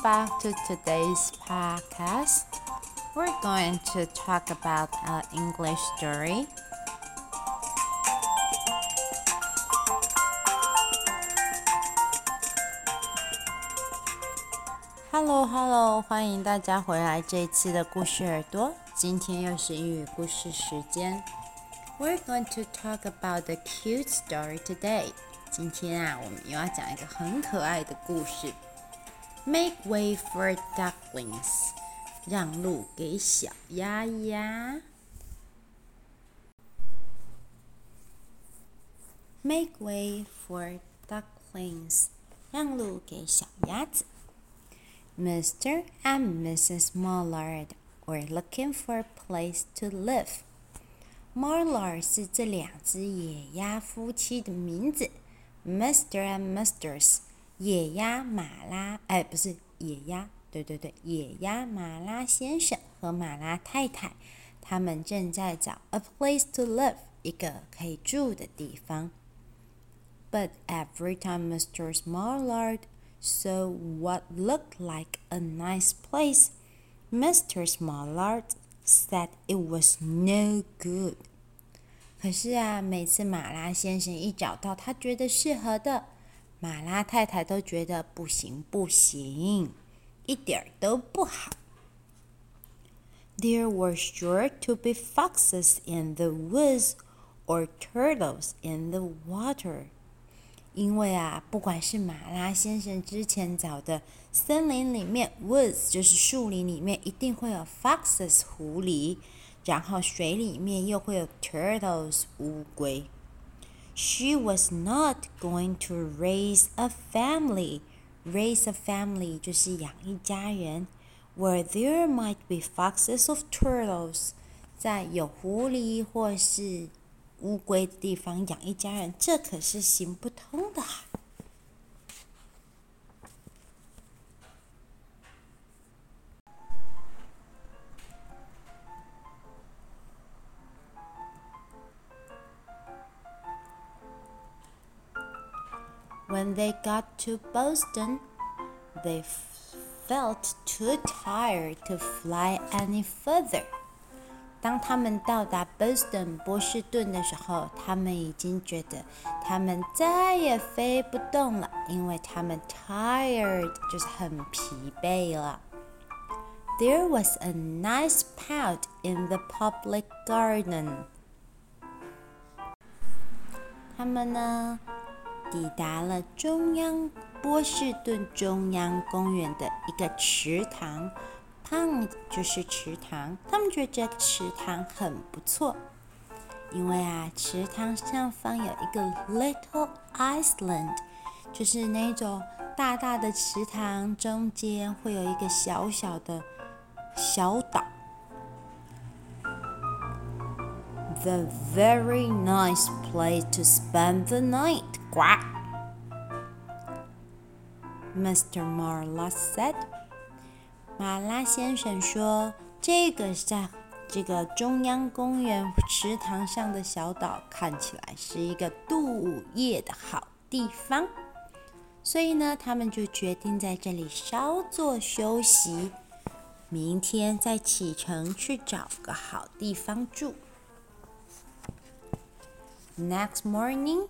welcome back to today's podcast. We're going to talk about an English story. Hello, Hello，欢迎大家回来这一次的故事耳朵。今天又是英语故事时间。We're going to talk about the cute story today. 今天啊，我们又要讲一个很可爱的故事。 Make way for ducklings，让路给小鸭鸭。Make way for ducklings，让路给小鸭子。Mr. and Mrs. Mallard were looking for a place to live. Mallard 是这两只野鸭夫妻的名字。Mr. and Mrs. 野鸭马拉，哎，不是野鸭，对对对，野鸭马拉先生和马拉太太，他们正在找 a place to live，一个可以住的地方。But every time Mr. Smallard saw what looked like a nice place, Mr. Smallard said it was no good. 可是啊，每次马拉先生一找到他觉得适合的，马拉太太都觉得不行不行，一点都不好。There were sure to be foxes in the woods or turtles in the water。因为啊，不管是马拉先生之前找的森林里面，woods 就是树林里面，一定会有 foxes 狐狸。然后水里面又会有 turtles 乌龟。She was not going to raise a family. Raise a family 就是养一家人。Where there might be foxes or turtles，在有狐狸或是乌龟的地方养一家人，这可是行不通的。 When they got to Boston, they felt too tired to fly any further. 当他们到达 Boston 波士顿的时候，他们已经觉得他们再也飞不动了，因为他们 tired 就是很疲惫了。There was a nice pout in the public garden. 他们呢？ 抵达了中央波士顿中央公园的一个池塘，pond 就是池塘。他们觉得这池塘很不错，因为啊，池塘上方有一个 little island，就是那种大大的池塘中间会有一个小小的小岛。The very nice place to spend the night. 呱，Mr. Marla said。马拉先生说：“这个在这个中央公园池塘上的小岛看起来是一个度夜的好地方，所以呢，他们就决定在这里稍作休息，明天再启程去找个好地方住。” Next morning.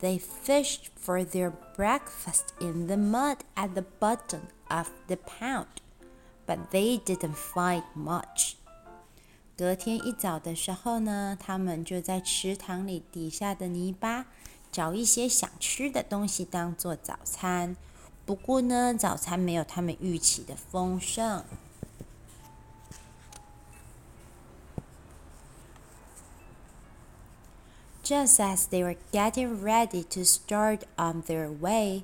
They fished for their breakfast in the mud at the bottom of the pond, but they didn't find much. 隔天一早的时候呢，他们就在池塘里底下的泥巴找一些想吃的东西当做早餐。不过呢，早餐没有他们预期的丰盛。Just as they were getting ready to start on their way,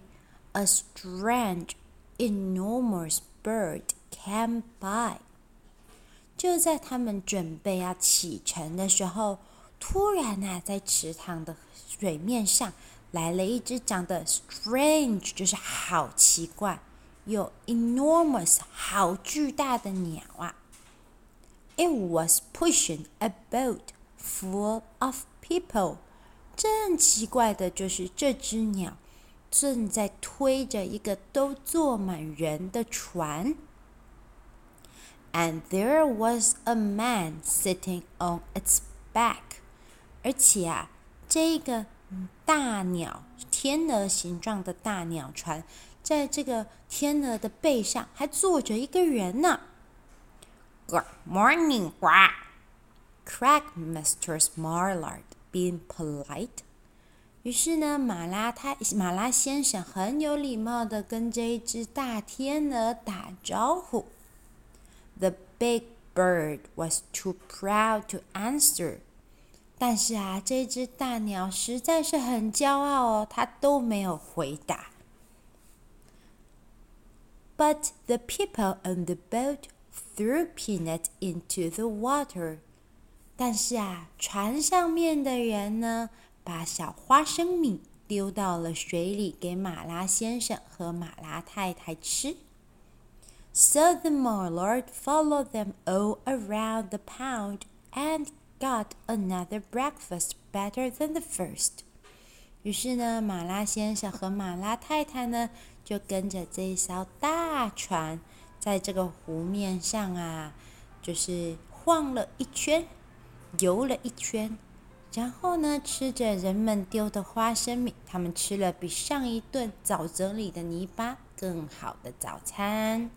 a strange, enormous bird came by. 就在他们准备要启程的时候，突然啊，在池塘的水面上来了一只长得 strange，就是好奇怪，有 enormous，好巨大的鸟啊。It was pushing a boat full of people，真奇怪的就是这只鸟正在推着一个都坐满人的船。And there was a man sitting on its back。而且啊，这个大鸟天鹅形状的大鸟船，在这个天鹅的背上还坐着一个人呢。Good morning, Quack, cried Mr. Smallard, being polite. 于是呢，马拉太马拉先生很有礼貌的跟这一只大天鹅打招呼。The big bird was too proud to answer. 但是啊，这只大鸟实在是很骄傲哦，它都没有回答。But the people on the boat threw peanut into the water. 但是啊，船上面的人呢，把小花生米丢到了水里，给马拉先生和马拉太太吃。So the Maillard followed them all around the pond and got another breakfast better than the first。于是呢，马拉先生和马拉太太呢，就跟着这一艘大船，在这个湖面上啊，就是晃了一圈，游了一圈。然后呢，吃着人们丢的花生米，他们吃了比上一顿早整理的泥巴更好的早餐。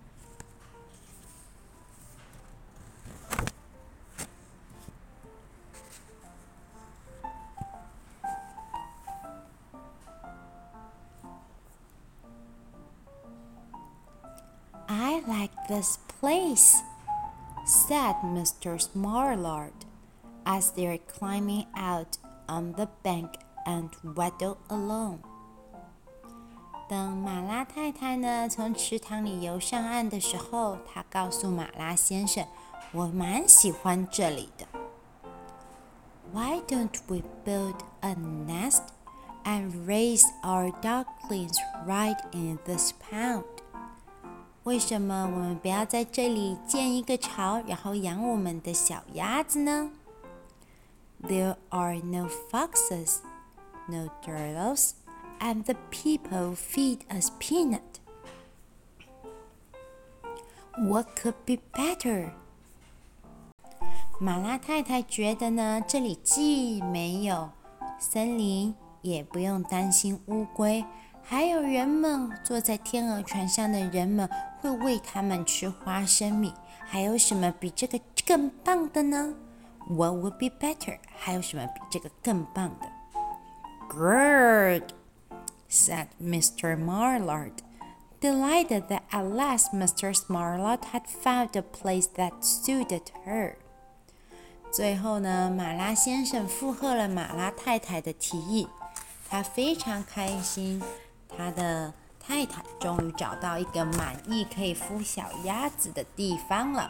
I like this place, said Mr. Smallard. As they're climbing out on the bank and waddle along，等马拉太太呢从池塘里游上岸的时候，她告诉马拉先生：“我蛮喜欢这里的。”Why don't we build a nest and raise our ducklings right in this pond？为什么我们不要在这里建一个巢，然后养我们的小鸭子呢 ？There are no foxes, no turtles, and the people feed us peanut. What could be better? 马拉太太觉得呢，这里既没有森林，也不用担心乌龟，还有人们坐在天鹅船上的人们会喂他们吃花生米，还有什么比这个更棒的呢 ？What would be better？还有什么比这个更棒的？Good, said Mr. Marlard, delighted that at last Mr. Smallard had found a place that suited her. 最后呢，马拉先生附和了马拉太太的提议，他非常开心，他的太太终于找到一个满意可以孵小鸭子的地方了，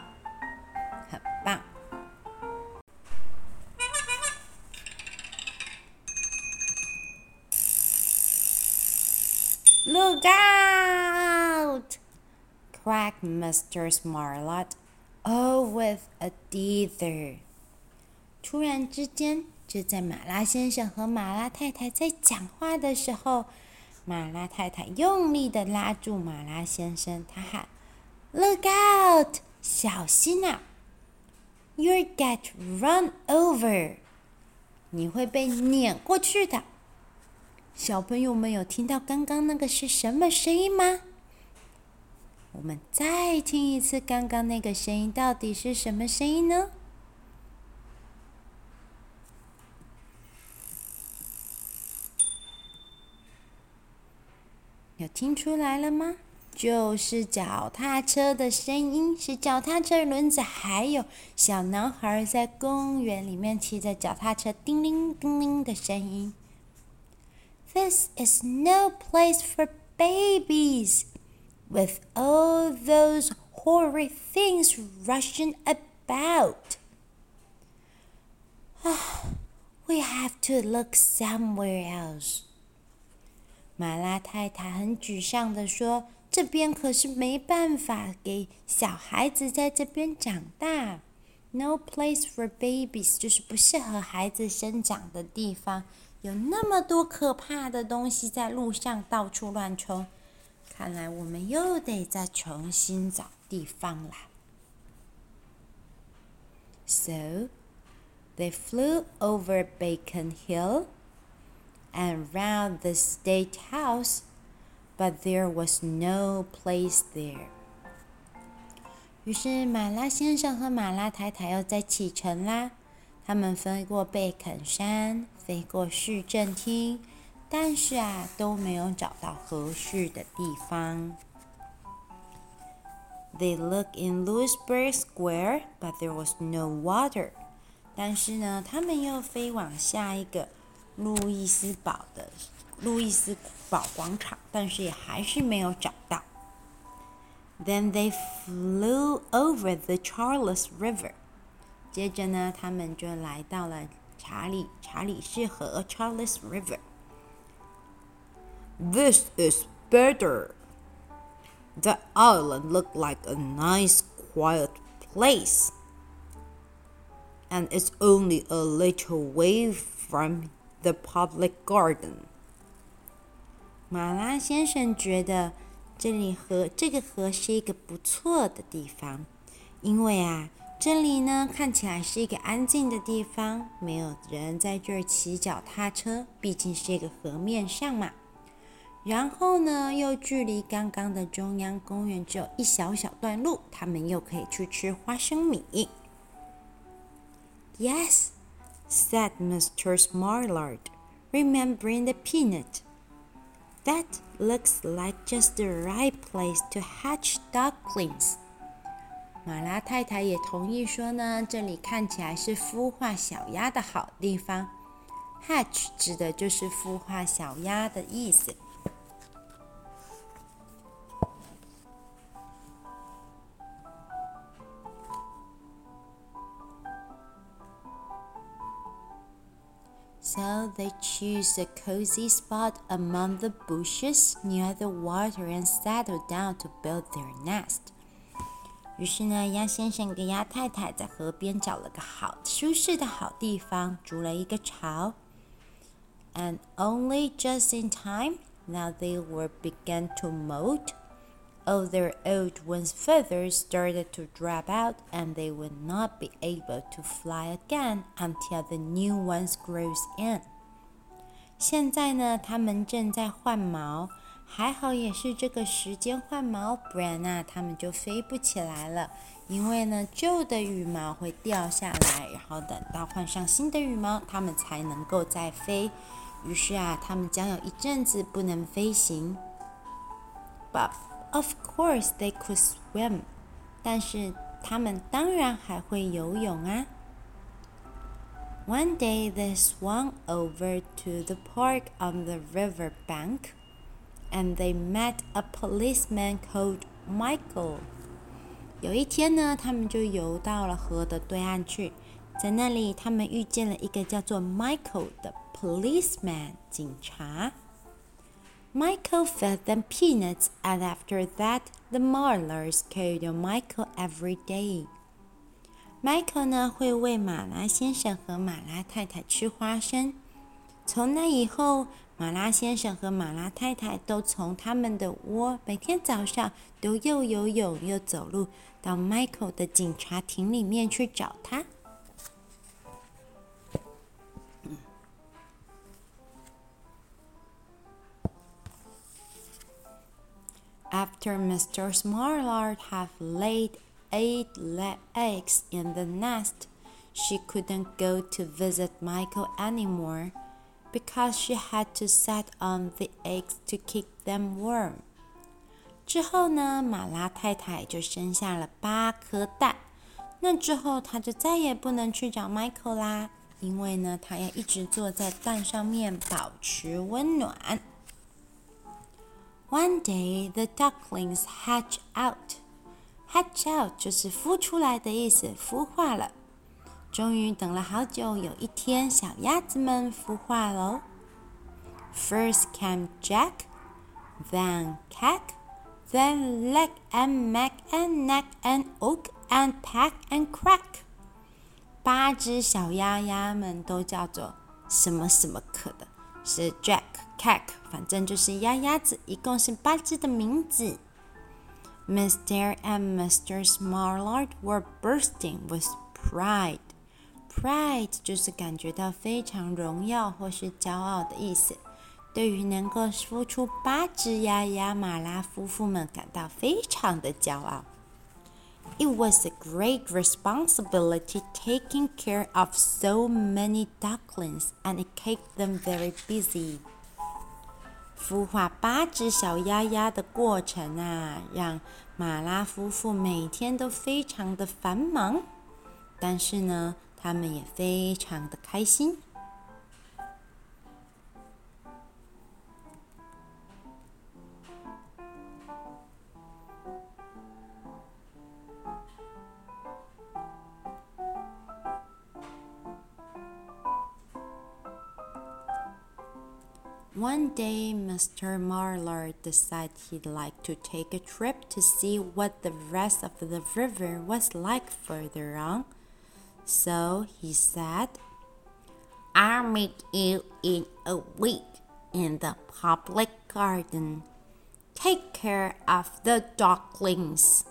Look out! quacked Mr. Smallard, all with a dither. 突然之间，就在马拉先生和马拉太太在讲话的时候，马拉太太用力地拉住马拉先生，她喊：“Look out！小心啊！You'll get run over！你会被碾过去的。” 小朋友们有听到刚刚那个是什么声音吗？我们再听一次刚刚那个声音，到底是什么声音呢？有听出来了吗？就是脚踏车的声音，是脚踏车轮子，还有小男孩在公园里面骑着脚踏车叮铃叮铃的声音。This is no place for babies, with all those horrid things rushing about. We have to look somewhere else. 马拉太太很沮丧地说：“这边可是没办法给小孩子在这边长大。No place for babies，就是不适合孩子生长的地方。” 有那么多可怕的东西在路上到处乱冲，看来我们又得再重新找地方啦。So they flew over Bacon Hill and round the State House, but there was no place there. 于是马拉先生和马拉太太又再启程啦。他们飞过贝肯山，飞过市政厅，但是啊，都没有找到合适的地方。They looked in Louisburg Square, but there was no water. 但是呢，他们又飞往下一个路易斯堡的路易斯堡广场，但是也还是没有找到。Then they flew over the Charles River. 接着呢，他们就来到了查理查理士河 （Charles River）。This is better. The island looked like a nice, quiet place, and it's only a little way from the public garden. 马拉先生觉得这里河这个河是一个不错的地方，因为啊。 这里呢，看起来是一个安静的地方，没有人在这儿骑脚踏车，毕竟是一个河面上嘛。然后呢，又距离刚刚的中央公园只有一小小段路，他们又可以去吃花生米。Yes, said Mr. Smartard, remembering the peanut. That looks like just the right place to hatch ducklings. 马拉太太也同意说呢，这里看起来是孵化小鸭的好地方。Hatch 指的就是孵化小鸭的意思。So they choose a cozy spot among the bushes near the water and settle down to build their nest. 于是呢，鸭先生跟鸭太太在河边找了个好舒适的好地方，筑了一个巢。And only just in time, now they were began to molt. All their old ones' feathers started to drop out, and they would not be able to fly again until the new ones grows in. 现在呢，他们正在换毛。 还好也是这个时间换毛，不然那它们就飞不起来了。因为呢，旧的羽毛会掉下来，然后等到换上新的羽毛，它们才能够再飞。于是啊，它们将有一阵子不能飞行。But of course they could swim，但是它们当然还会游泳啊。One day they swam over to the park on the river bank. And they met a policeman called Michael. 有一天呢，他们就游到了河的对岸去，在那里，他们遇见了一个叫做 Michael 的 policeman 警察。Michael fed them peanuts, and after that, the Marlars called on Michael every day. Michael 呢，会喂马拉先生和马拉太太吃花生。从那以后， 马拉先生和马拉太太都从他们的窝，每天早上都又游泳又走路到 Michael 的警察亭里面去找他。After Mr. Smartard had laid eight eggs in the nest, she couldn't go to visit Michael anymore. Because she had to set on the eggs to keep them warm。之后呢，马拉太太就生下了八颗蛋。那之后，她就再也不能去找 Michael 啦，因为呢，她要一直坐在蛋上面保持温暖。One day, the ducklings hatch out. Hatch out 就是孵出来的意思，孵化了。终于等了好久，有一天，小鸭子们孵化喽。First came Jack, then Quack, then Lick and Mack and Nack and Oak and Peck and Crack。八只小鸭鸭们都叫做什么什么可的， 是 Jack、Cack，反正就是鸭鸭子，一共是八只的名字。Mr. and Mr. Smallard were bursting with pride. Pride 就是感觉到非常荣耀或是骄傲的意思。对于能够孵出八只鸭鸭，马拉夫妇们感到非常的骄傲。It was a great responsibility taking care of so many ducklings, and it kept them very busy. 孵化八只小鸭鸭的过程啊，让马拉夫妇每天都非常的繁忙，但是呢，他们也非常的开心。One day, Mr. Marlar decided he'd like to take a trip to see what the rest of the river was like further on. So he said, I'll meet you in a week in the public garden. Take care of the ducklings.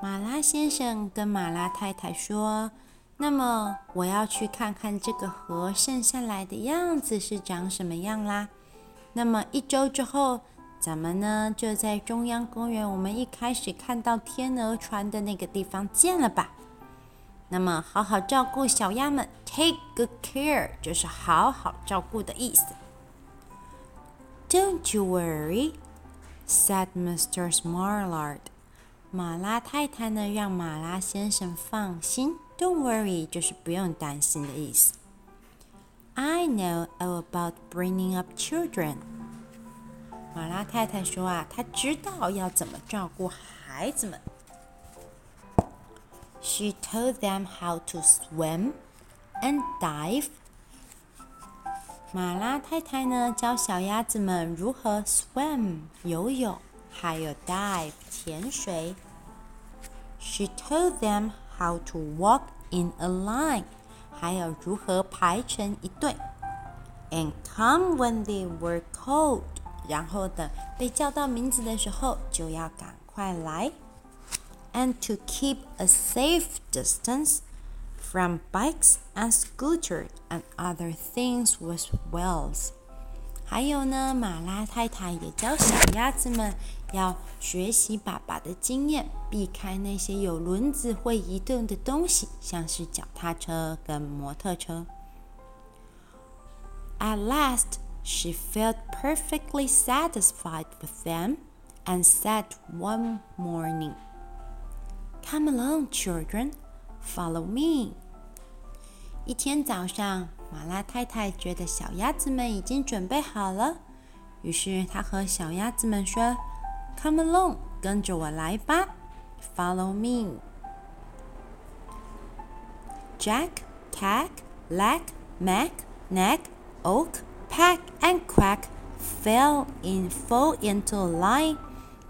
马拉先生跟马拉太太说。那么我要去看看这个河剩下来的样子是长什么样啦。那么一周之后，咱们呢就在中央公园，我们一开始看到天鹅船的那个地方见了吧。 那么好好照顾小鸭们，take good care 就是好好照顾的意思。Don't you worry, said Mr. Smallard. 马拉太太呢让马拉先生放心。Don't worry，就是不用担心的意思。I know all about bringing up children。马拉太太说啊，她知道要怎么照顾孩子们。She told them how to swim and dive。马拉太太呢，教小鸭子们如何 swim 游泳，还有 dive 潜水。She told them how to walk in a line，还有如何排成一队。And come when they were called，然后等被叫到名字的时候就要赶快来。 And to keep a safe distance from bikes and scooters and other things with wheels。还有呢，马拉太太也教小鸭子们要学习爸爸的经验，避开那些有轮子会移动的东西，像是脚踏车跟摩托车。At last, she felt perfectly satisfied with them, and said one morning, "Come along, children, follow me." 一天早上。马拉太太觉得小鸭子们已经准备好了，于是她和小鸭子们说：“Come along，跟着我来吧，Follow me。” Jack, Cack, Lack, Mack, Nack, Oak, Peck, and Quack fell in fall into line,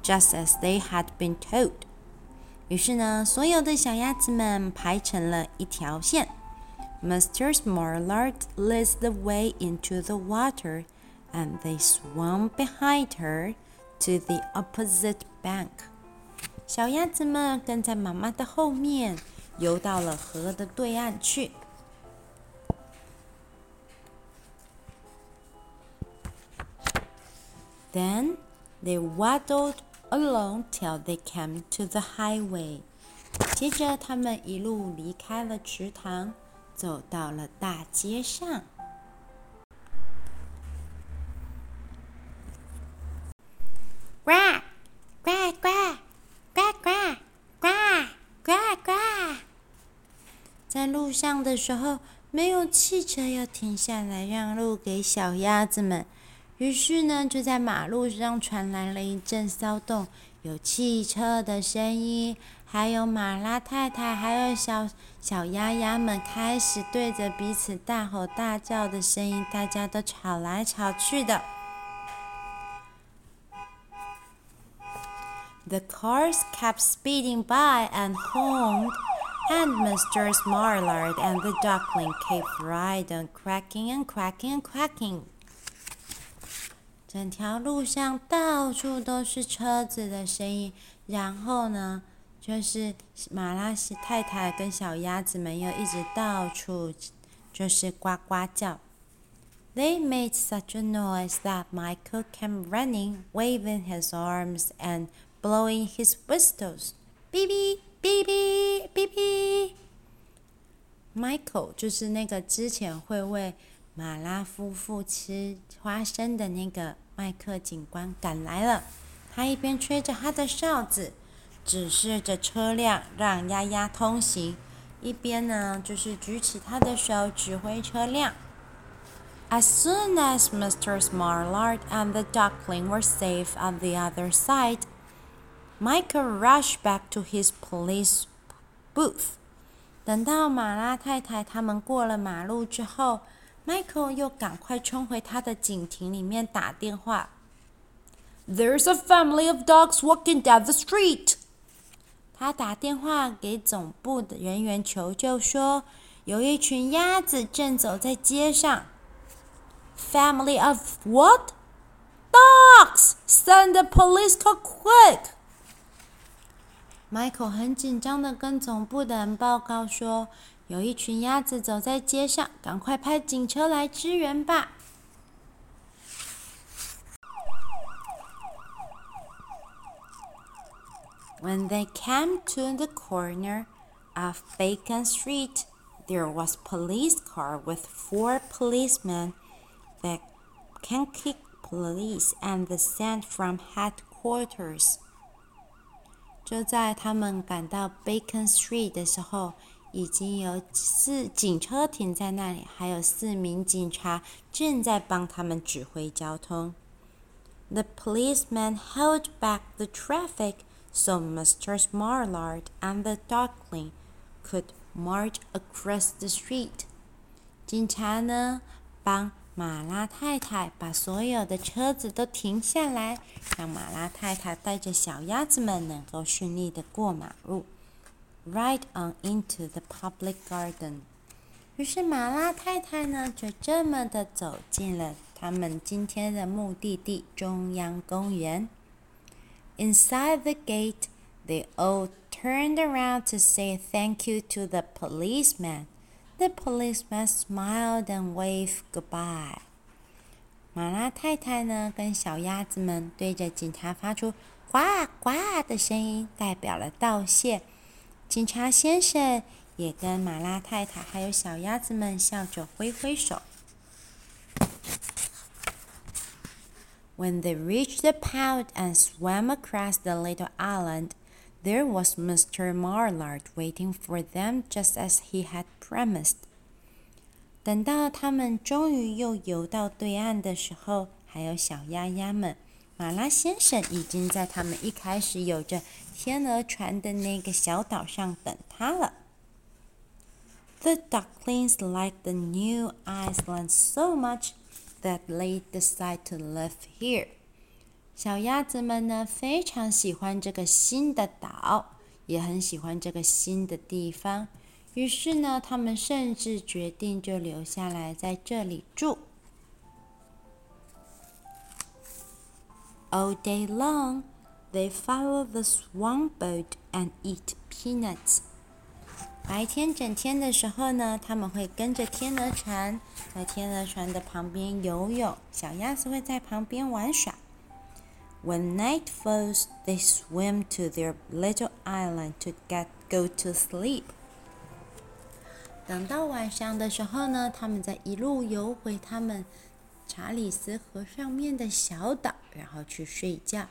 just as they had been told. 于是呢，所有的小鸭子们排成了一条线。Mr. Smallard led the way into the water, and they swam behind her to the opposite bank. 小鸭子们跟在妈妈的后面，游到了河的对岸去。Then they waddled along till they came to the highway. 接着，他们一路离开了池塘。走到了大街上。呱呱呱呱呱呱呱呱！在路上的时候，没有汽车要停下来让路给小鸭子们，于是呢，就在马路上传来了一阵骚动，有汽车的声音。还有马拉太太，还有小小鸭鸭们开始对着彼此大吼大叫的声音，大家都吵来吵去的。The cars kept speeding by and horned And Mr. Smarlard and the duckling kept right on quacking and quacking and quacking. 整条路上到处都是车子的声音，然后呢，就是马拉西太太跟小鸭子们又一直到处就是呱呱叫。They made such a noise that Michael came running, waving his arms and blowing his whistles. 哔哔哔哔哔哔。Michael 就是那个之前会为马拉夫妇吃花生的那个麦克警官赶来了。他一边吹着他的哨子，指示着车辆让丫丫通行，一边呢就是举起他的手指挥车辆。As soon as Mr. Smarlard and the duckling were safe on the other side, Michael rushed back to his police booth. 等到马拉太太他们过了马路之后，Michael 又赶快冲回他的警亭里面打电话。There's a family of dogs walking down the street. 他打电话给总部的人员求救说，有一群鸭子正走在街上。Family of what? Dogs! Send the police car quick! Michael 很紧张的跟总部的人报告说，有一群鸭子走在街上，赶快派警车来支援吧。When they came to the corner of Bacon Street, there was a police car with four policemen, the Kankakee Police, and the sent from headquarters. 就在他们赶到 Bacon Street 的时候， 已经有四警车停在那里，还有四名警察正在帮他们指挥交通。The policemen held back the traffic. So Mr. Smarlard and the duckling could march across the street. 警察呢，帮马拉太太把所有的车子都停下来，让马拉太太带着小鸭子们能够顺利的过马路。Right on into the public garden. 于是马拉太太呢，就这么的走进了他们今天的目的地——中央公园。Inside the gate, they all turned around to say thank you to the policeman. The policeman smiled and waved goodbye. 马拉太太呢，跟小鸭子们对着警察发出呱呱的声音，代表了道谢。警察先生也跟马拉太太还有小鸭子们笑着挥挥手。When they reached the pond and swam across the little island, there was Mr. Marlard waiting for them just as he had promised. 等到他们终于又游到对岸的时候，还有小鸭鸭们，马拉先生已经在他们一开始有着天鹅船的那个小岛上等他了。The ducklings like the new island so much that they decide to live here. 小鸭子们呢，非常喜欢这个新的岛，也很喜欢这个新的地方。于是呢，他们甚至决定就留下来在这里住。All day long, they follow the swan boat and eat peanuts. 白天整天的时候呢，他们会跟着天鹅船，在天鹅船的旁边游泳，小鸭子会在旁边玩耍。When night falls, they swim to their little island to get go to sleep. 等到晚上的时候呢，他们再一路游回他们查理斯河上面的小岛，然后去睡觉。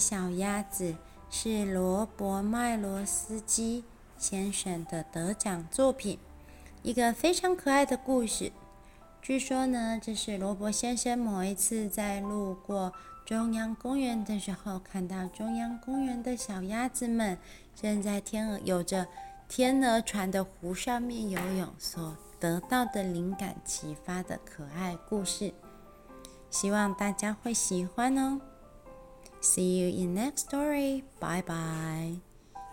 小鸭子是罗伯·麦罗斯基先生的得奖作品，一个非常可爱的故事。据说呢，这是罗伯先生某一次在路过中央公园的时候，看到中央公园的小鸭子们正在天鹅有着天鹅船的湖上面游泳，所得到的灵感启发的可爱故事。希望大家会喜欢哦。See you in next story. Bye bye.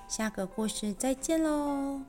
下个故事再见喽。